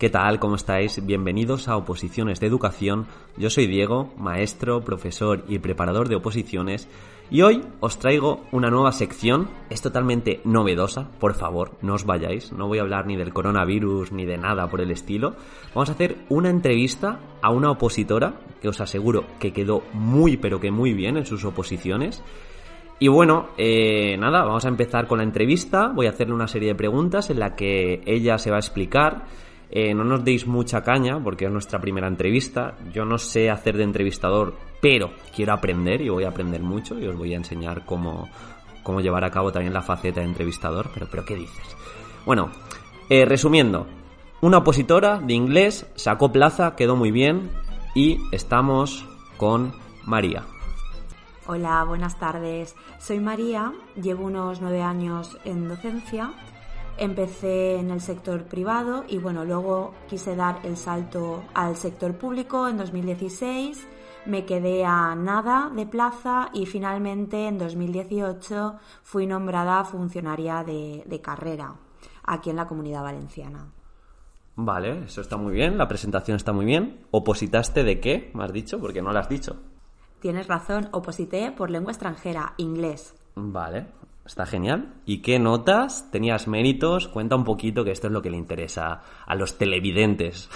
¿Qué tal? ¿Cómo estáis? Bienvenidos a Oposiciones de Educación. Yo soy Diego, maestro, profesor y preparador de oposiciones. Y hoy os traigo una nueva sección, es totalmente novedosa, por favor, no os vayáis, no voy a hablar ni del coronavirus ni de nada por el estilo. Vamos a hacer una entrevista a una opositora que os aseguro que quedó muy pero que muy bien en sus oposiciones. Y bueno, eh, nada, vamos a empezar con la entrevista, voy a hacerle una serie de preguntas en la que ella se va a explicar eh, no nos deis mucha caña porque es nuestra primera entrevista. Yo no sé hacer de entrevistador, pero quiero aprender y voy a aprender mucho y os voy a enseñar cómo, cómo llevar a cabo también la faceta de entrevistador. Pero, pero ¿qué dices? Bueno, eh, resumiendo, una opositora de inglés sacó plaza, quedó muy bien y estamos con María. Hola, buenas tardes. Soy María, llevo unos nueve años en docencia Empecé en el sector privado y bueno, luego quise dar el salto al sector público en 2016. Me quedé a nada de plaza y finalmente en 2018 fui nombrada funcionaria de, de carrera aquí en la comunidad valenciana. Vale, eso está muy bien, la presentación está muy bien. ¿Opositaste de qué? Me has dicho, porque no lo has dicho. Tienes razón, oposité por lengua extranjera, inglés. Vale, Está genial. ¿Y qué notas? ¿Tenías méritos? Cuenta un poquito que esto es lo que le interesa a los televidentes.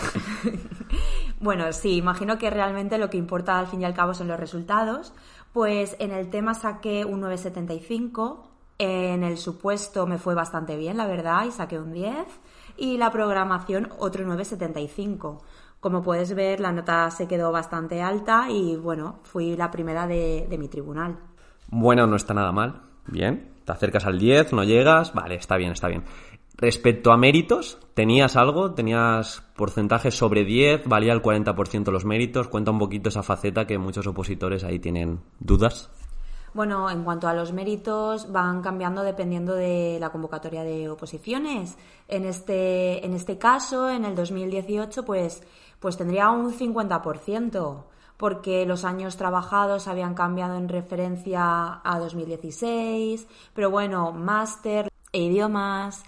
bueno, sí, imagino que realmente lo que importa al fin y al cabo son los resultados. Pues en el tema saqué un 975, en el supuesto me fue bastante bien, la verdad, y saqué un 10, y la programación otro 975. Como puedes ver, la nota se quedó bastante alta y bueno, fui la primera de, de mi tribunal. Bueno, no está nada mal. Bien te acercas al 10, no llegas, vale, está bien, está bien. Respecto a méritos, ¿tenías algo? ¿Tenías porcentajes sobre 10? ¿Valía el 40% los méritos? Cuenta un poquito esa faceta que muchos opositores ahí tienen dudas. Bueno, en cuanto a los méritos, van cambiando dependiendo de la convocatoria de oposiciones. En este, en este caso, en el 2018, pues, pues tendría un 50% porque los años trabajados habían cambiado en referencia a 2016, pero bueno, máster e idiomas.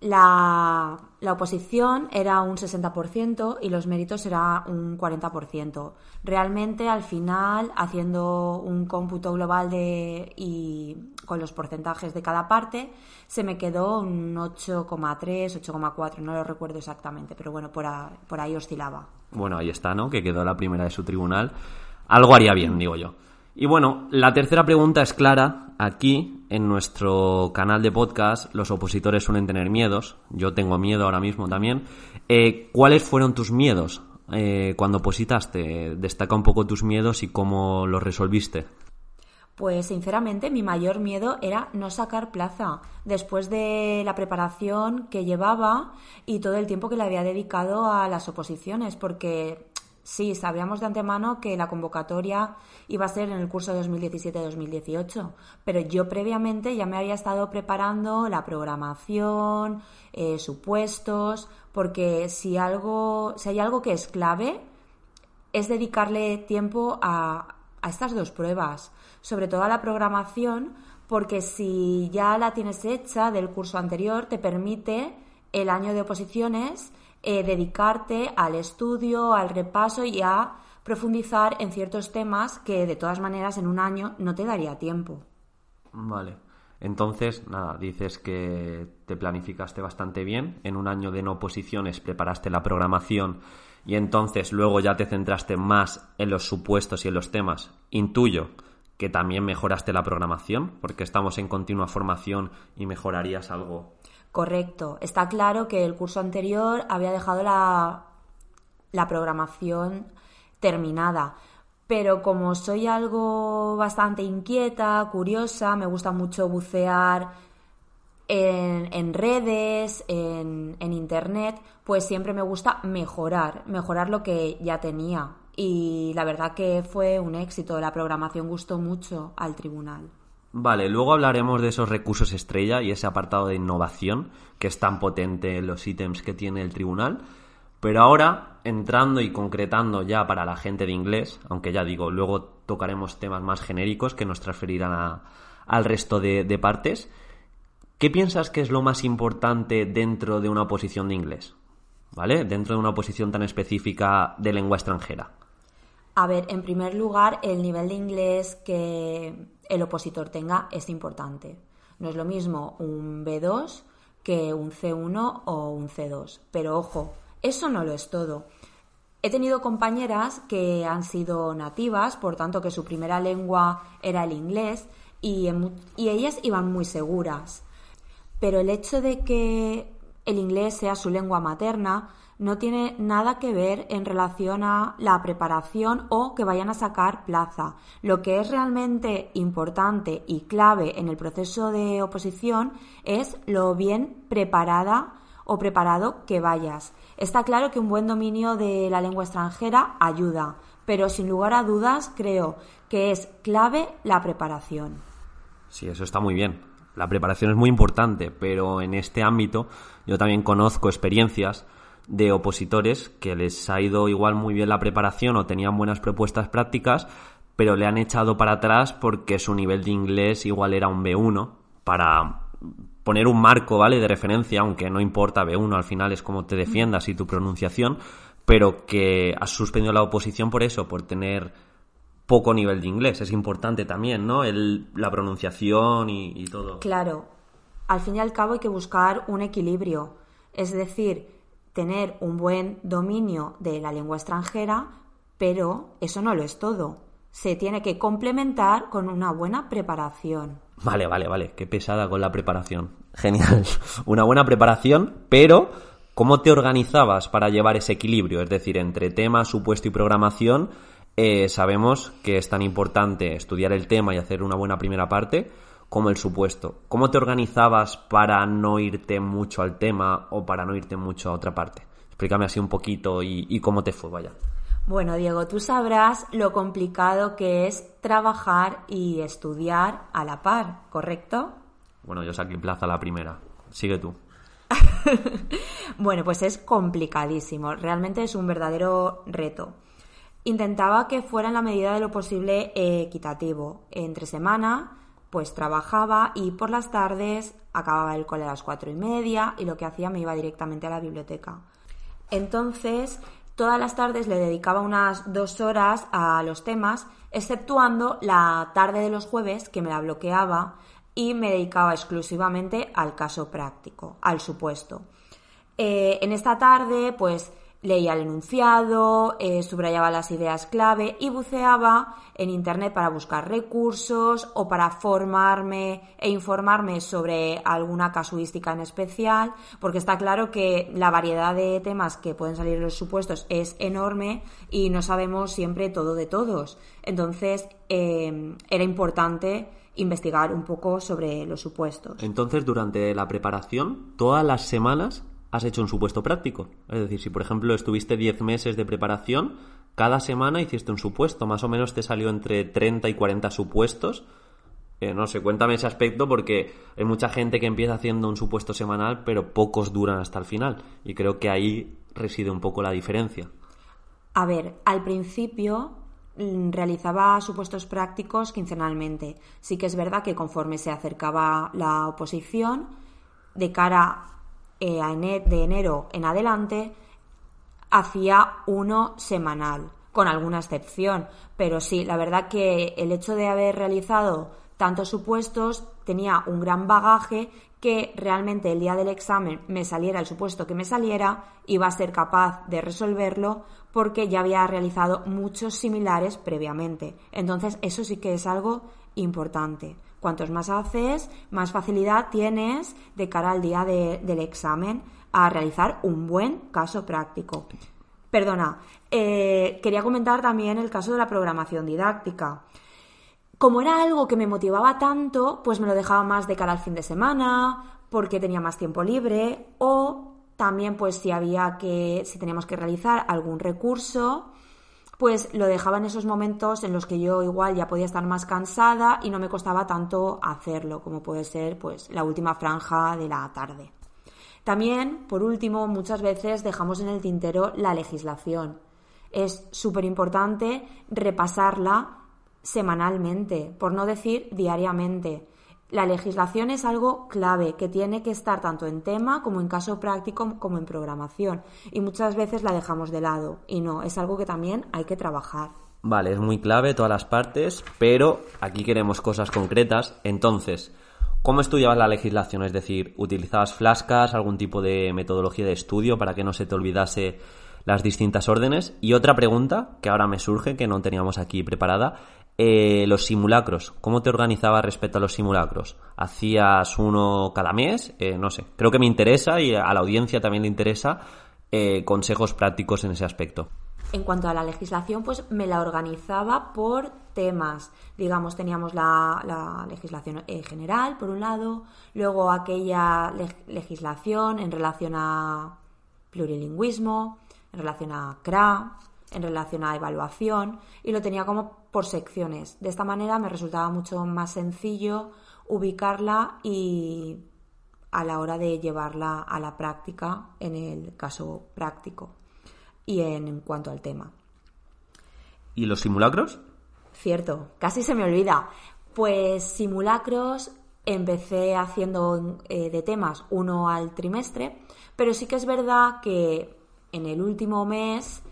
La, la, oposición era un 60% y los méritos era un 40%. Realmente, al final, haciendo un cómputo global de, y con los porcentajes de cada parte, se me quedó un 8,3, 8,4, no lo recuerdo exactamente, pero bueno, por, por ahí oscilaba. Bueno, ahí está, ¿no? Que quedó la primera de su tribunal. Algo haría bien, digo yo. Y bueno, la tercera pregunta es clara. Aquí, en nuestro canal de podcast, los opositores suelen tener miedos. Yo tengo miedo ahora mismo también. Eh, ¿Cuáles fueron tus miedos eh, cuando opositaste? Destaca un poco tus miedos y cómo los resolviste. Pues sinceramente mi mayor miedo era no sacar plaza. Después de la preparación que llevaba y todo el tiempo que le había dedicado a las oposiciones, porque sí, sabíamos de antemano que la convocatoria iba a ser en el curso 2017-2018, pero yo previamente ya me había estado preparando la programación, eh, supuestos, porque si algo, si hay algo que es clave, es dedicarle tiempo a, a estas dos pruebas sobre todo a la programación, porque si ya la tienes hecha del curso anterior, te permite el año de oposiciones eh, dedicarte al estudio, al repaso y a profundizar en ciertos temas que de todas maneras en un año no te daría tiempo. Vale. Entonces, nada, dices que te planificaste bastante bien. En un año de no oposiciones preparaste la programación y entonces luego ya te centraste más en los supuestos y en los temas. Intuyo que también mejoraste la programación, porque estamos en continua formación y mejorarías algo. Correcto. Está claro que el curso anterior había dejado la, la programación terminada. pero como soy algo bastante inquieta, curiosa, me gusta mucho bucear en, redes, en, en, internet, pues siempre me gusta mejorar, mejorar lo que ya tenía. Y la verdad que fue un éxito, la programación gustó mucho al tribunal. Vale, luego hablaremos de esos recursos estrella y ese apartado de innovación que es tan potente en los ítems que tiene el tribunal. Pero ahora, entrando y concretando ya para la gente de inglés, aunque ya digo, luego tocaremos temas más genéricos que nos transferirán al resto de, partes, ¿qué piensas que es lo más importante dentro de una oposición de inglés? ¿Vale? Dentro de una oposición tan específica de lengua extranjera. A ver, en primer lugar, el nivel de inglés que el opositor tenga es importante. No es lo mismo un B2 que un C1 o un C2. Pero ojo, eso no lo es todo. He tenido compañeras que han sido nativas, por tanto que su primera lengua era el inglés, y, ellas iban muy seguras. Pero el hecho de que el inglés sea su lengua materna no tiene nada que ver en relación a la preparación o que vayan a sacar plaza. Lo que es realmente importante y clave en el proceso de oposición es lo bien preparada o preparado que vayas. Está claro que un buen dominio de la lengua extranjera ayuda, pero sin lugar a dudas creo que es clave la preparación. Sí, eso está muy bien. La preparación es muy importante, pero en este ámbito yo también conozco experiencias de opositores que les ha ido igual muy bien la preparación o tenían buenas propuestas prácticas, pero le han echado para atrás porque su nivel de inglés igual era un B1 para poner un marco, ¿vale? De referencia, aunque no importa B1, al final es como te defiendas y tu pronunciación, pero que has suspendido la oposición por eso, por tener poco nivel de inglés. Es importante también, ¿no? El, la pronunciación y, y todo. Claro. Al fin y al cabo hay que buscar un equilibrio. Es decir, tener un buen dominio de la lengua extranjera, pero eso no lo es todo. Se tiene que complementar con una buena preparación. Vale, vale, vale. Qué pesada con la preparación. Genial. Una buena preparación, pero ¿cómo te organizabas para llevar ese equilibrio? Es decir, entre tema, supuesto y programación, eh, sabemos que es tan importante estudiar el tema y hacer una buena primera parte como el supuesto. ¿Cómo te organizabas para no irte mucho al tema o para no irte mucho a otra parte? Explícame así un poquito y, y cómo te fue, vaya. Bueno, Diego, tú sabrás lo complicado que es trabajar y estudiar a la par, ¿correcto? Bueno, yo saqué plaza la primera. Sigue tú. bueno, pues es complicadísimo. Realmente es un verdadero reto. Intentaba que fuera en la medida de lo posible equitativo. Entre semana, pues trabajaba y por las tardes acababa el cole a las cuatro y media y lo que hacía me iba directamente a la biblioteca. Entonces, Todas las tardes le dedicaba unas dos horas a los temas, exceptuando la tarde de los jueves, que me la bloqueaba, y me dedicaba exclusivamente al caso práctico, al supuesto. Eh, en esta tarde, pues leía el enunciado, eh, subrayaba las ideas clave y buceaba en Internet para buscar recursos o para formarme e informarme sobre alguna casuística en especial, porque está claro que la variedad de temas que pueden salir en los supuestos es enorme y no sabemos siempre todo de todos. Entonces, eh, era importante investigar un poco sobre los supuestos. Entonces, durante la preparación, todas las semanas has hecho un supuesto práctico. Es decir, si por ejemplo estuviste 10 meses de preparación, cada semana hiciste un supuesto, más o menos te salió entre 30 y 40 supuestos. Eh, no sé, cuéntame ese aspecto porque hay mucha gente que empieza haciendo un supuesto semanal, pero pocos duran hasta el final. Y creo que ahí reside un poco la diferencia. A ver, al principio mm, realizaba supuestos prácticos quincenalmente. Sí que es verdad que conforme se acercaba la oposición, de cara eh, de enero en adelante hacía uno semanal, con alguna excepción. Pero sí, la verdad que el hecho de haber realizado tantos supuestos tenía un gran bagaje que realmente el día del examen me saliera el supuesto que me saliera, iba a ser capaz de resolverlo porque ya había realizado muchos similares previamente. Entonces, eso sí que es algo importante. Cuantos más haces, más facilidad tienes de cara al día del examen a realizar un buen caso práctico. Perdona, eh, quería comentar también el caso de la programación didáctica. Como era algo que me motivaba tanto, pues me lo dejaba más de cara al fin de semana, porque tenía más tiempo libre, o también pues si había que, si teníamos que realizar algún recurso, pues lo dejaba en esos momentos en los que yo igual ya podía estar más cansada y no me costaba tanto hacerlo, como puede ser pues la última franja de la tarde. También, por último, muchas veces dejamos en el tintero la legislación. Es súper importante repasarla semanalmente, por no decir diariamente. La legislación es algo clave que tiene que estar tanto en tema como en caso práctico como en programación y muchas veces la dejamos de lado y no, es algo que también hay que trabajar. Vale, es muy clave todas las partes, pero aquí queremos cosas concretas. Entonces, ¿cómo estudiabas la legislación? Es decir, ¿utilizabas flascas, algún tipo de metodología de estudio para que no se te olvidase las distintas órdenes? Y otra pregunta que ahora me surge, que no teníamos aquí preparada, eh, los simulacros, ¿cómo te organizabas respecto a los simulacros? ¿Hacías uno cada mes? Eh, no sé, creo que me interesa y a la audiencia también le interesa eh, consejos prácticos en ese aspecto. En cuanto a la legislación, pues me la organizaba por temas. Digamos, teníamos la, legislación general, por un lado, luego aquella legislación en relación a plurilingüismo, en relación a CRA, en relación a evaluación, y lo tenía como por secciones. De esta manera me resultaba mucho más sencillo ubicarla y a la hora de llevarla a la práctica en el caso práctico y en, cuanto al tema. ¿Y los simulacros? Cierto, casi se me olvida. Pues simulacros empecé haciendo eh, de temas uno al trimestre, pero sí que es verdad que en el último mes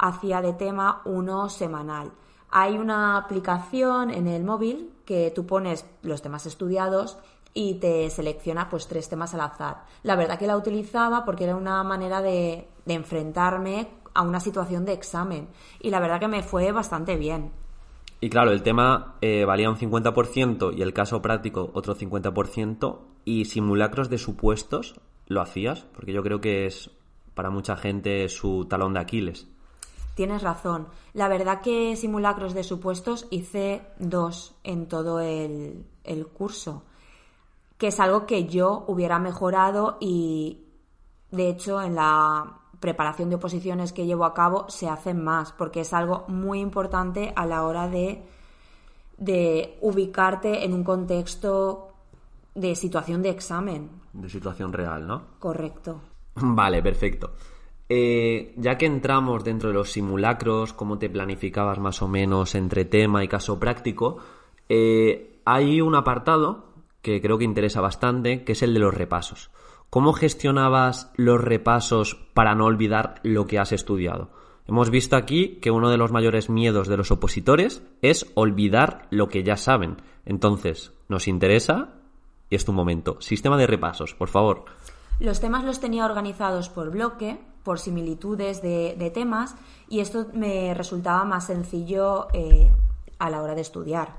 hacía de tema uno semanal. Hay una aplicación en el móvil que tú pones los temas estudiados y te selecciona pues tres temas al azar. La verdad que la utilizaba porque era una manera de, enfrentarme a una situación de examen y la verdad que me fue bastante bien. Y claro, el tema eh, valía un 50% y el caso práctico otro 50% y simulacros de supuestos lo hacías, porque yo creo que es para mucha gente su talón de Aquiles. Tienes razón. La verdad que simulacros de supuestos hice dos en todo el, curso, que es algo que yo hubiera mejorado y de hecho en la preparación de oposiciones que llevo a cabo se hacen más, porque es algo muy importante a la hora de, de ubicarte en un contexto de situación de examen. De situación real, ¿no? Correcto. Vale, perfecto. Eh, ya que entramos dentro de los simulacros, cómo te planificabas más o menos entre tema y caso práctico, eh, hay un apartado que creo que interesa bastante, que es el de los repasos. ¿Cómo gestionabas los repasos para no olvidar lo que has estudiado? Hemos visto aquí que uno de los mayores miedos de los opositores es olvidar lo que ya saben. Entonces, nos interesa y es tu momento. Sistema de repasos, por favor. Los temas los tenía organizados por bloque, por similitudes de, temas y esto me resultaba más sencillo eh, a la hora de estudiar.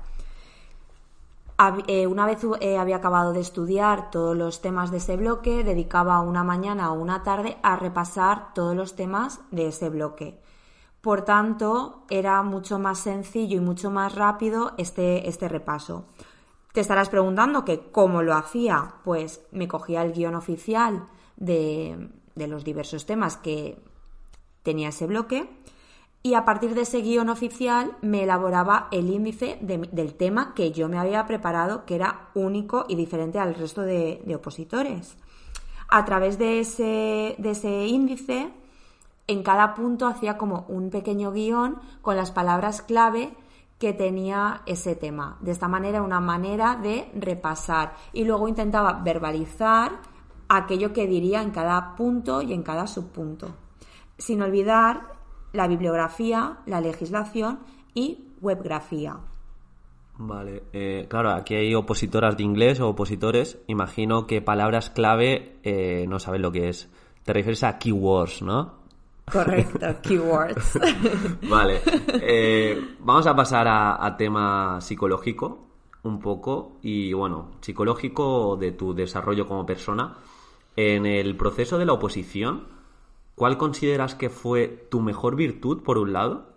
Eh, una vez eh, había acabado de estudiar todos los temas de ese bloque, dedicaba una mañana o una tarde a repasar todos los temas de ese bloque. Por tanto, era mucho más sencillo y mucho más rápido este, este repaso. Te estarás preguntando que cómo lo hacía. Pues me cogía el guion oficial de, de los diversos temas que tenía ese bloque y a partir de ese guion oficial me elaboraba el índice del tema que yo me había preparado, que era único y diferente al resto de, opositores. A través de ese, de ese índice, en cada punto hacía como un pequeño guion con las palabras clave que tenía ese tema. De esta manera, una manera de repasar. Y luego intentaba verbalizar aquello que diría en cada punto y en cada subpunto, sin olvidar la bibliografía, la legislación y webgrafía. Vale, eh, claro, aquí hay opositoras de inglés o opositores. Imagino que palabras clave eh, no saben lo que es. Te refieres a keywords, ¿no? Correcto, keywords. vale, eh, vamos a pasar a, a tema psicológico un poco y bueno, psicológico de tu desarrollo como persona. En el proceso de la oposición, ¿cuál consideras que fue tu mejor virtud, por un lado,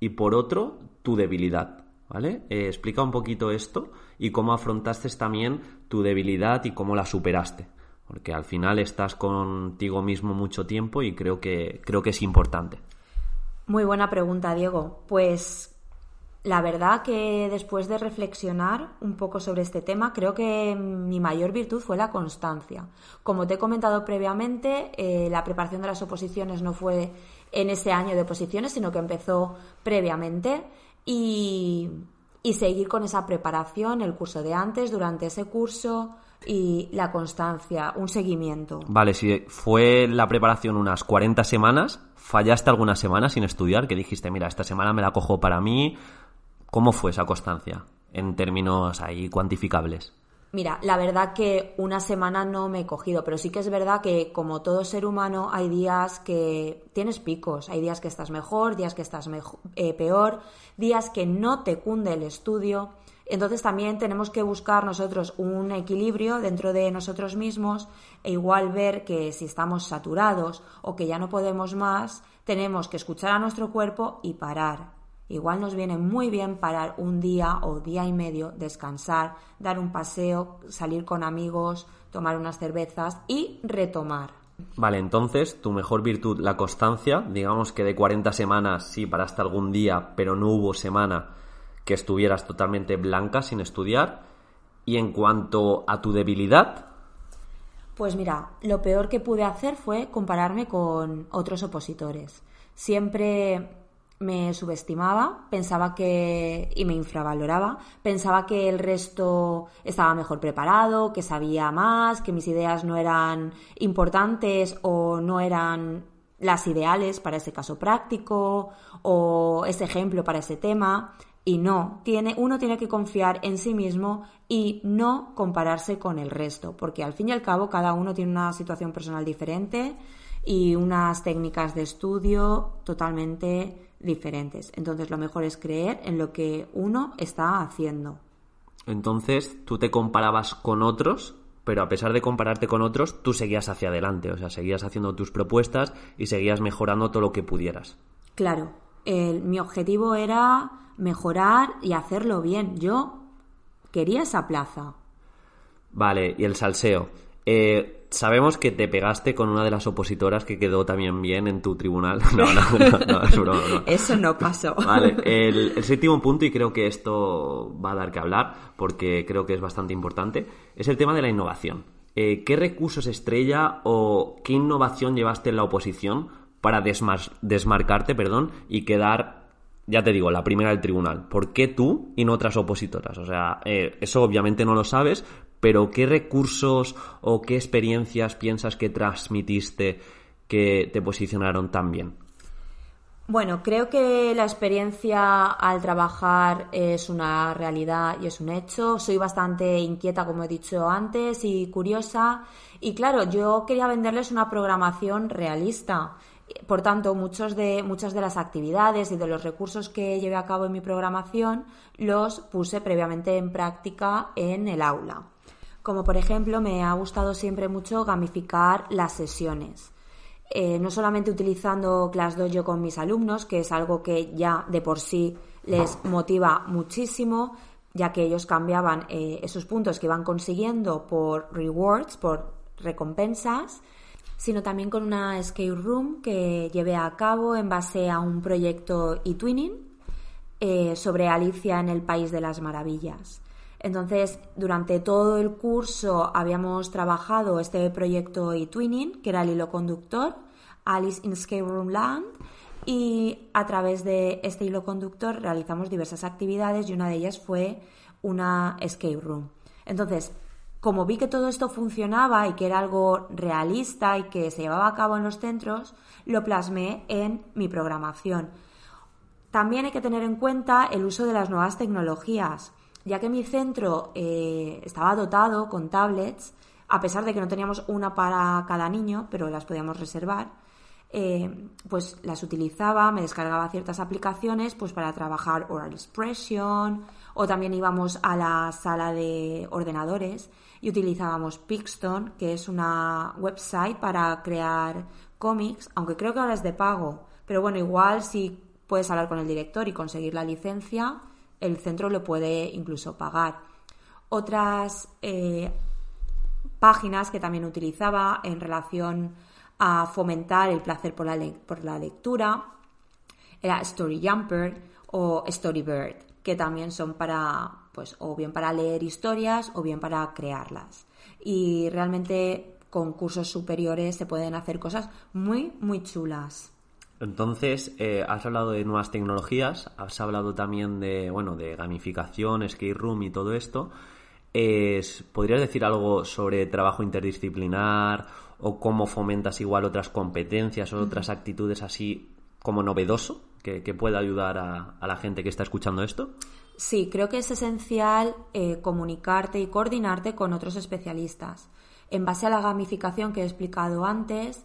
y por otro, tu debilidad? ¿Vale? Eh, explica un poquito esto y cómo afrontaste también tu debilidad y cómo la superaste. Porque al final estás contigo mismo mucho tiempo y creo que, creo que es importante. Muy buena pregunta, Diego. Pues la verdad que después de reflexionar un poco sobre este tema, creo que mi mayor virtud fue la constancia. Como te he comentado previamente, eh, la preparación de las oposiciones no fue en ese año de oposiciones, sino que empezó previamente y, y seguir con esa preparación, el curso de antes, durante ese curso y la constancia, un seguimiento. Vale, si fue la preparación unas 40 semanas, fallaste algunas semanas sin estudiar, que dijiste, mira, esta semana me la cojo para mí, ¿Cómo fue esa constancia en términos ahí cuantificables? Mira, la verdad que una semana no me he cogido, pero sí que es verdad que como todo ser humano hay días que tienes picos, hay días que estás mejor, días que estás eh, peor, días que no te cunde el estudio. Entonces también tenemos que buscar nosotros un equilibrio dentro de nosotros mismos e igual ver que si estamos saturados o que ya no podemos más, tenemos que escuchar a nuestro cuerpo y parar Igual nos viene muy bien parar un día o día y medio, descansar, dar un paseo, salir con amigos, tomar unas cervezas y retomar. Vale, entonces tu mejor virtud, la constancia, digamos que de 40 semanas sí paraste algún día, pero no hubo semana que estuvieras totalmente blanca sin estudiar. Y en cuanto a tu debilidad... Pues mira, lo peor que pude hacer fue compararme con otros opositores. Siempre me subestimaba, pensaba que y me infravaloraba, pensaba que el resto estaba mejor preparado, que sabía más, que mis ideas no eran importantes o no eran las ideales para ese caso práctico o ese ejemplo para ese tema. Y no, tiene uno tiene que confiar en sí mismo y no compararse con el resto, porque al fin y al cabo cada uno tiene una situación personal diferente y unas técnicas de estudio totalmente diferentes. Entonces lo mejor es creer en lo que uno está haciendo. Entonces tú te comparabas con otros, pero a pesar de compararte con otros, tú seguías hacia adelante, o sea, seguías haciendo tus propuestas y seguías mejorando todo lo que pudieras. Claro, mi objetivo era mejorar y hacerlo bien. Yo quería esa plaza. Vale, y el salseo. Eh, sabemos que te pegaste con una de las opositoras que quedó también bien en tu tribunal. No, no, no, es broma, Eso no pasó. Vale, el, séptimo punto, y creo que esto va a dar que hablar, porque creo que es bastante importante, es el tema de la innovación. Eh, ¿Qué recursos estrella o qué innovación llevaste en la oposición para desmarcarte perdón, y quedar ya te digo, la primera del tribunal. ¿Por qué tú y no otras opositoras? O sea, eh, eso obviamente no lo sabes, pero ¿qué recursos o qué experiencias piensas que transmitiste que te posicionaron tan bien? Bueno, creo que la experiencia al trabajar es una realidad y es un hecho. Soy bastante inquieta, como he dicho antes, y curiosa. Y claro, yo quería venderles una programación realista. Por tanto, muchos de, muchas de las actividades y de los recursos que llevé a cabo en mi programación los puse previamente en práctica en el aula. Como por ejemplo, me ha gustado siempre mucho gamificar las sesiones. Eh, no solamente utilizando ClassDojo con mis alumnos, que es algo que ya de por sí les motiva muchísimo, ya que ellos cambiaban eh, esos puntos que iban consiguiendo por rewards, por recompensas, sino también con una escape room que llevé a cabo en base a un proyecto eTwinning eh, sobre Alicia en el País de las Maravillas. Entonces, durante todo el curso habíamos trabajado este proyecto eTwinning, que era el hilo conductor, Alice in Escape Room Land, y a través de este hilo conductor realizamos diversas actividades y una de ellas fue una escape room. Entonces, como vi que todo esto funcionaba y que era algo realista y que se llevaba a cabo en los centros, lo plasmé en mi programación. También hay que tener en cuenta el uso de las nuevas tecnologías ya que mi centro eh, estaba dotado con tablets, a pesar de que no teníamos una para cada niño, pero las podíamos reservar, eh, pues las utilizaba, me descargaba ciertas aplicaciones pues para trabajar oral expression o también íbamos a la sala de ordenadores y utilizábamos Pixton, que es una website para crear cómics, aunque creo que ahora es de pago, pero bueno, igual si puedes hablar con el director y conseguir la licencia, el centro lo puede incluso pagar. Otras eh, páginas que también utilizaba en relación a fomentar el placer por la, por la lectura era Story Jumper o Storybird, que también son para, pues, o bien para leer historias o bien para crearlas. Y realmente con cursos superiores se pueden hacer cosas muy, muy chulas. Entonces, eh, has hablado de nuevas tecnologías, has hablado también de, bueno, de gamificación, skate room y todo esto. ¿Podrías decir algo sobre trabajo interdisciplinar o cómo fomentas igual otras competencias o otras actitudes así como novedoso que, pueda ayudar a, la gente que está escuchando esto? Sí, creo que es esencial eh, comunicarte y coordinarte con otros especialistas. En base a la gamificación que he explicado antes,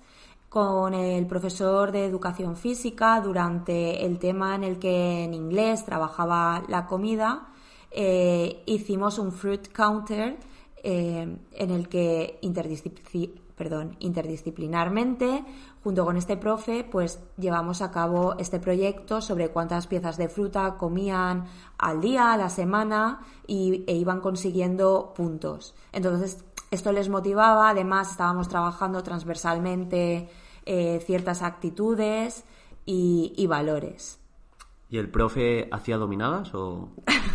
con el profesor de educación física durante el tema en el que en inglés trabajaba la comida, eh, hicimos un fruit counter eh, en el que interdisciplinarmente, junto con este profe, pues llevamos a cabo este proyecto sobre cuántas piezas de fruta comían al día, a la semana y, e iban consiguiendo puntos. Entonces, esto les motivaba, además estábamos trabajando transversalmente eh, ciertas actitudes y, valores. ¿Y el profe hacía dominadas o...?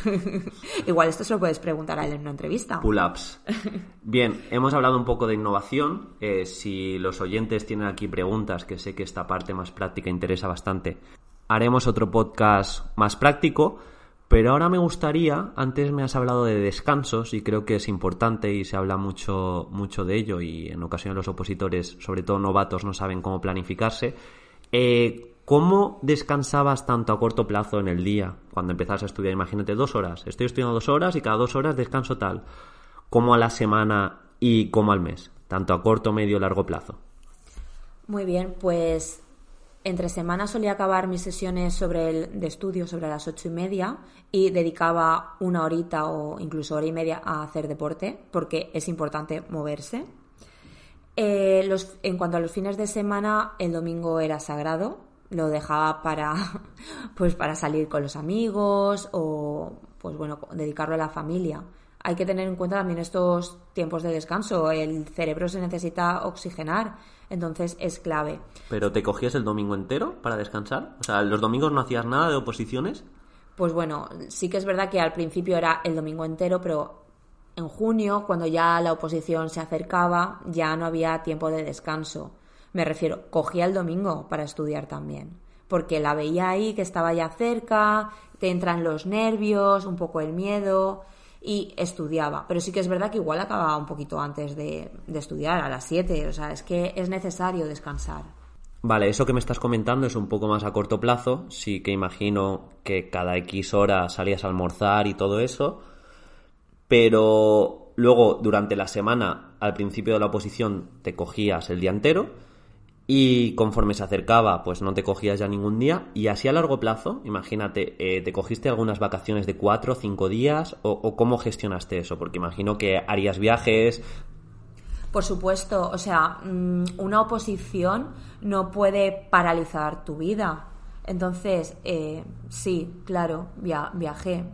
Igual esto se lo puedes preguntar a él en una entrevista. Pull-ups. Bien, hemos hablado un poco de innovación. Eh, si los oyentes tienen aquí preguntas, que sé que esta parte más práctica interesa bastante, haremos otro podcast más práctico. Pero ahora me gustaría, antes me has hablado de descansos y creo que es importante y se habla mucho, mucho de ello y en ocasiones los opositores, sobre todo novatos, no saben cómo planificarse. Eh, ¿Cómo descansabas tanto a corto plazo en el día cuando empezabas a estudiar? Imagínate dos horas. Estoy estudiando dos horas y cada dos horas descanso tal. ¿Cómo a la semana y cómo al mes? Tanto a corto, medio, largo plazo. Muy bien, pues entre semanas solía acabar mis sesiones sobre el, de estudio sobre las ocho y media y dedicaba una horita o incluso hora y media a hacer deporte porque es importante moverse. Eh, en cuanto a los fines de semana, el domingo era sagrado, lo dejaba para, pues para salir con los amigos o pues bueno, dedicarlo a la familia. Hay que tener en cuenta también estos tiempos de descanso. El cerebro se necesita oxigenar entonces es clave. ¿Pero te cogías el domingo entero para descansar? O sea, ¿los domingos no hacías nada de oposiciones? Pues bueno, sí que es verdad que al principio era el domingo entero, pero en junio, cuando ya la oposición se acercaba, ya no había tiempo de descanso. Me refiero, cogía el domingo para estudiar también, porque la veía ahí que estaba ya cerca, te entran los nervios, un poco el miedo, y estudiaba. Pero sí que es verdad que igual acababa un poquito antes de, estudiar, a las 7. O sea, es que es necesario descansar. Vale, eso que me estás comentando es un poco más a corto plazo. Sí que imagino que cada X hora salías a almorzar y todo eso. Pero luego, durante la semana, al principio de la oposición, te cogías el día entero y conforme se acercaba, pues no te cogías ya ningún día. Y así a largo plazo, imagínate, eh, ¿te cogiste algunas vacaciones de cuatro o cinco días? O, cómo gestionaste eso? Porque imagino que harías viajes. Por supuesto, o sea, mm, una oposición no puede paralizar tu vida. Entonces, eh, sí, claro, viajé.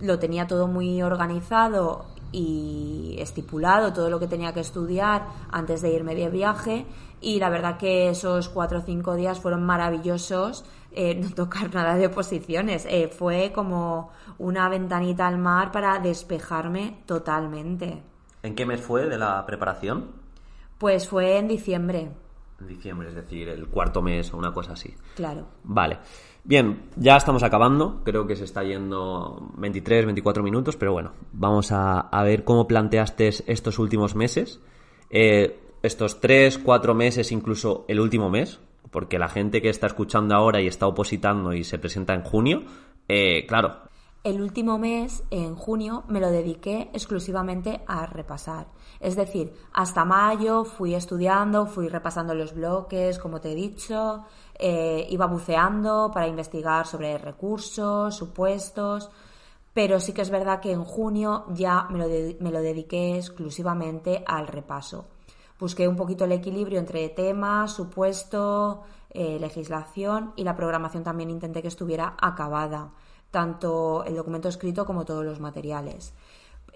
Lo tenía todo muy organizado y estipulado todo lo que tenía que estudiar antes de irme de viaje y la verdad que esos cuatro o cinco días fueron maravillosos eh, no tocar nada de oposiciones eh, fue como una ventanita al mar para despejarme totalmente ¿En qué mes fue de la preparación? Pues fue en diciembre en diciembre, es decir, el cuarto mes o una cosa así. Claro. Vale. Bien, ya estamos acabando. Creo que se está yendo 23, 24 minutos, pero bueno, vamos a, ver cómo planteaste estos últimos meses. Eh, estos 3, 4 meses, incluso el último mes, porque la gente que está escuchando ahora y está opositando y se presenta en junio, eh, claro. El último mes, en junio, me lo dediqué exclusivamente a repasar. Es decir, hasta mayo fui estudiando, fui repasando los bloques, como te he dicho, eh, iba buceando para investigar sobre recursos, supuestos, pero sí que es verdad que en junio ya me lo, dediqué exclusivamente al repaso. Busqué un poquito el equilibrio entre tema, supuesto, eh, legislación y la programación también intenté que estuviera acabada, tanto el documento escrito como todos los materiales.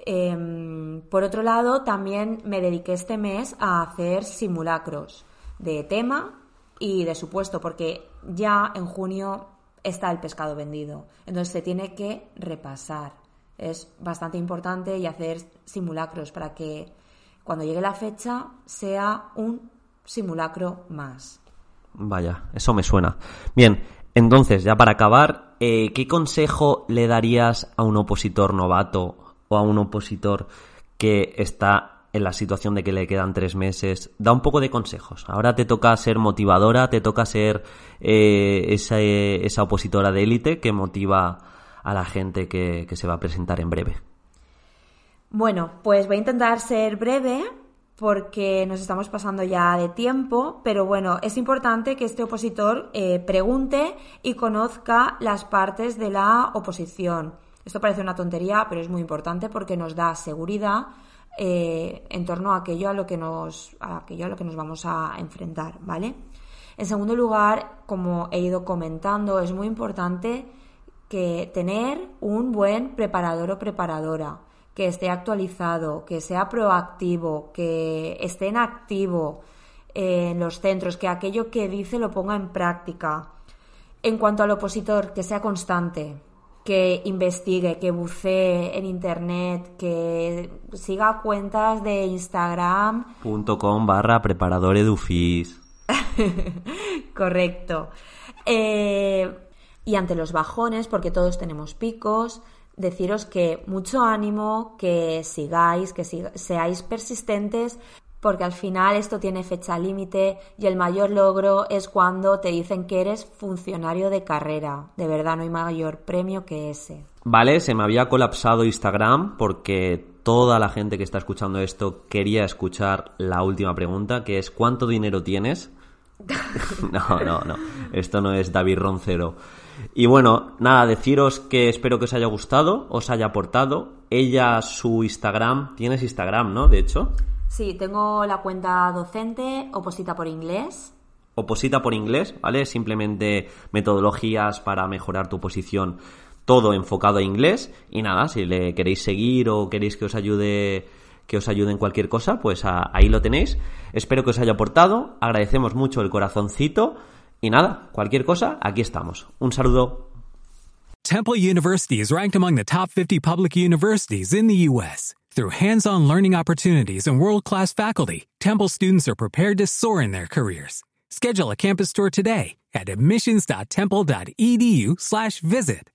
Em, por otro lado, también me dediqué este mes a hacer simulacros de tema y de supuesto, porque ya en junio está el pescado vendido. Entonces se tiene que repasar. Es bastante importante y hacer simulacros para que cuando llegue la fecha sea un simulacro más. Vaya, eso me suena. Bien, entonces, ya para acabar, eh, ¿qué consejo le darías a un opositor novato o a un opositor que está en la situación de que le quedan tres meses, da un poco de consejos. Ahora te toca ser motivadora, te toca ser eh, esa, esa, opositora de élite que motiva a la gente que, que se va a presentar en breve. Bueno, pues voy a intentar ser breve porque nos estamos pasando ya de tiempo, pero bueno, es importante que este opositor eh, pregunte y conozca las partes de la oposición. Esto parece una tontería, pero es muy importante porque nos da seguridad eh, en torno a aquello a lo que nos a aquello a lo que nos vamos a enfrentar, ¿vale? En segundo lugar, como he ido comentando, es muy importante que tener un buen preparador o preparadora, que esté actualizado, que sea proactivo, que esté en activo en los centros, que aquello que dice lo ponga en práctica. En cuanto al opositor, que sea constante, que investigue, que bucee en internet, que siga cuentas de Instagram. .com barra preparador edufis. Correcto. Eh, y ante los bajones, porque todos tenemos picos, deciros que mucho ánimo, que sigáis, que seáis persistentes, porque al final esto tiene fecha límite y el mayor logro es cuando te dicen que eres funcionario de carrera. De verdad, no hay mayor premio que ese. Vale, se me había colapsado Instagram porque toda la gente que está escuchando esto quería escuchar la última pregunta, que es ¿cuánto dinero tienes? no, no, no. Esto no es David Roncero. Y bueno, nada, deciros que espero que os haya gustado, os haya aportado. Ella, su Instagram, tienes Instagram, ¿no? De hecho. Sí, tengo la cuenta docente, oposita por inglés. Oposita por inglés, ¿vale? Simplemente metodologías para mejorar tu posición, todo enfocado a inglés. Y nada, si le queréis seguir o queréis que os ayude que os ayude en cualquier cosa, pues ahí lo tenéis. Espero que os haya aportado. Agradecemos mucho el corazoncito. Y nada, cualquier cosa, aquí estamos. Un saludo. Temple University is ranked among the top 50 public universities in the U.S. Through hands-on learning opportunities and world-class faculty, Temple students are prepared to soar in their careers. Schedule a campus tour today at admissions.temple.edu/visit.